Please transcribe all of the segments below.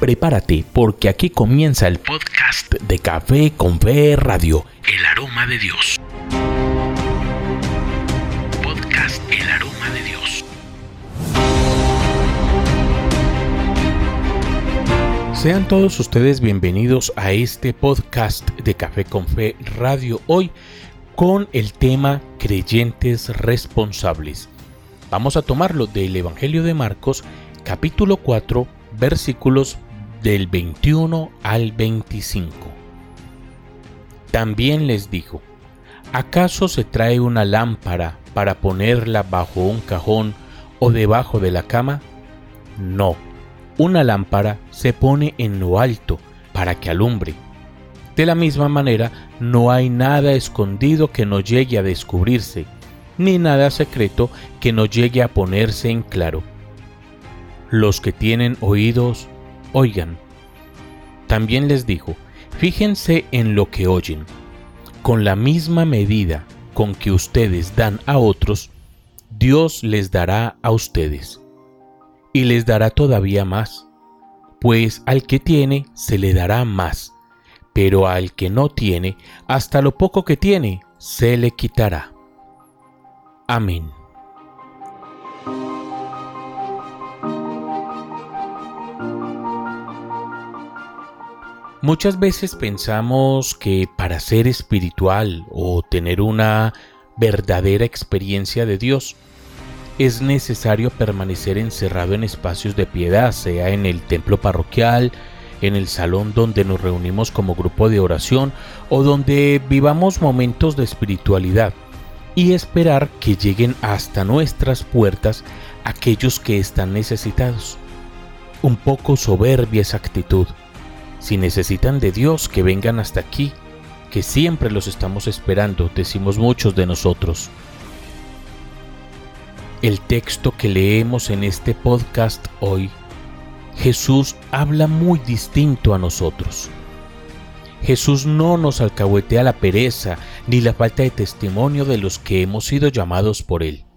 Prepárate porque aquí comienza el podcast de Café con Fe Radio, El Aroma de Dios. Podcast El Aroma de Dios. Sean todos ustedes bienvenidos a este podcast de Café con Fe Radio hoy con el tema creyentes responsables. Vamos a tomarlo del Evangelio de Marcos capítulo 4 versículos del 21 al 25. También les dijo, ¿acaso se trae una lámpara para ponerla bajo un cajón o debajo de la cama? No, una lámpara se pone en lo alto para que alumbre. De la misma manera, no hay nada escondido que no llegue a descubrirse, ni nada secreto que no llegue a ponerse en claro. Los que tienen oídos, oigan. También les dijo, fíjense en lo que oyen. Con la misma medida con que ustedes dan a otros, Dios les dará a ustedes. Y les dará todavía más, pues al que tiene se le dará más, pero al que no tiene, hasta lo poco que tiene, se le quitará. Amén. Muchas veces pensamos que para ser espiritual o tener una verdadera experiencia de Dios, es necesario permanecer encerrado en espacios de piedad, sea en el templo parroquial, en el salón donde nos reunimos como grupo de oración o donde vivamos momentos de espiritualidad y esperar que lleguen hasta nuestras puertas aquellos que están necesitados. Un poco soberbia esa actitud si necesitan de Dios, que vengan hasta aquí, que siempre los estamos esperando, decimos muchos de nosotros. El texto que leemos en este podcast hoy, Jesús habla muy distinto a nosotros. Jesús no nos alcahuetea la pereza ni la falta de testimonio de los que hemos sido llamados por Él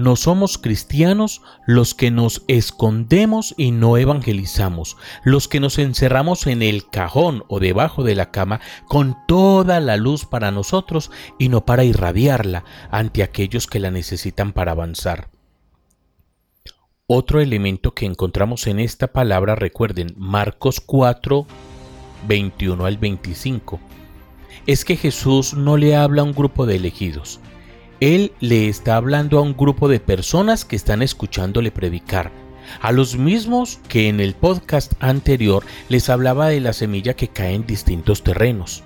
no somos cristianos los que nos escondemos y no evangelizamos, los que nos encerramos en el cajón o debajo de la cama con toda la luz para nosotros y no para irradiarla ante aquellos que la necesitan para avanzar. Otro elemento que encontramos en esta palabra, recuerden, Marcos 4, 21 al 25, es que Jesús no le habla a un grupo de elegidos, él le está hablando a un grupo de personas que están escuchándole predicar, a los mismos que en el podcast anterior les hablaba de la semilla que cae en distintos terrenos.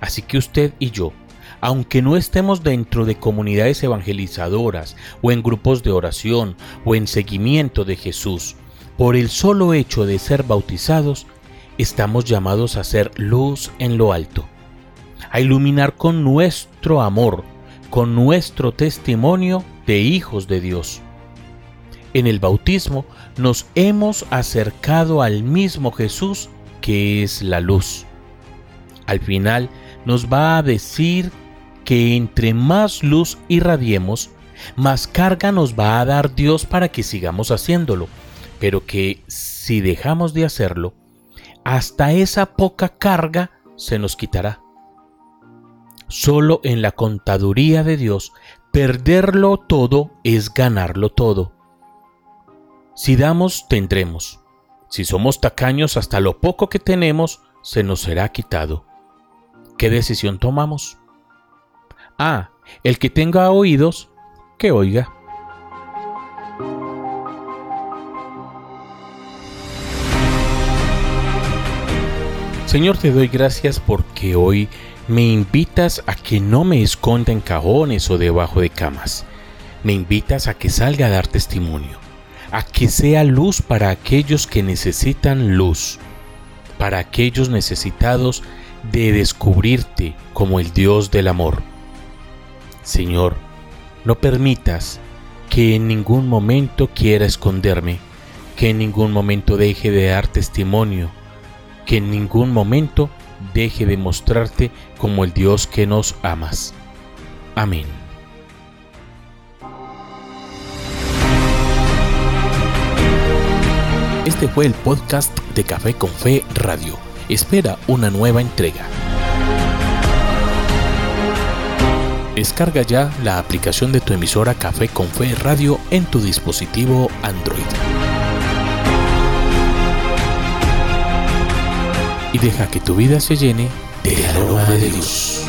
Así que usted y yo, aunque no estemos dentro de comunidades evangelizadoras o en grupos de oración o en seguimiento de Jesús, por el solo hecho de ser bautizados, estamos llamados a ser luz en lo alto, a iluminar con nuestro amor con nuestro testimonio de hijos de Dios. En el bautismo nos hemos acercado al mismo Jesús que es la luz. Al final nos va a decir que entre más luz irradiemos, más carga nos va a dar Dios para que sigamos haciéndolo, pero que si dejamos de hacerlo, hasta esa poca carga se nos quitará. Solo en la contaduría de Dios, perderlo todo es ganarlo todo. Si damos, tendremos. Si somos tacaños hasta lo poco que tenemos, se nos será quitado. ¿Qué decisión tomamos? Ah, el que tenga oídos, que oiga. Señor, te doy gracias porque hoy me invitas a que no me esconda en cajones o debajo de camas. Me invitas a que salga a dar testimonio, a que sea luz para aquellos que necesitan luz, para aquellos necesitados de descubrirte como el Dios del amor. Señor, no permitas que en ningún momento quiera esconderme, que en ningún momento deje de dar testimonio, que en ningún momento deje de mostrarte como el Dios que nos amas. Amén. Este fue el podcast de Café con Fe Radio. Espera una nueva entrega. Descarga ya la aplicación de tu emisora Café con Fe Radio en tu dispositivo Android. Y deja que tu vida se llene del aroma de Dios.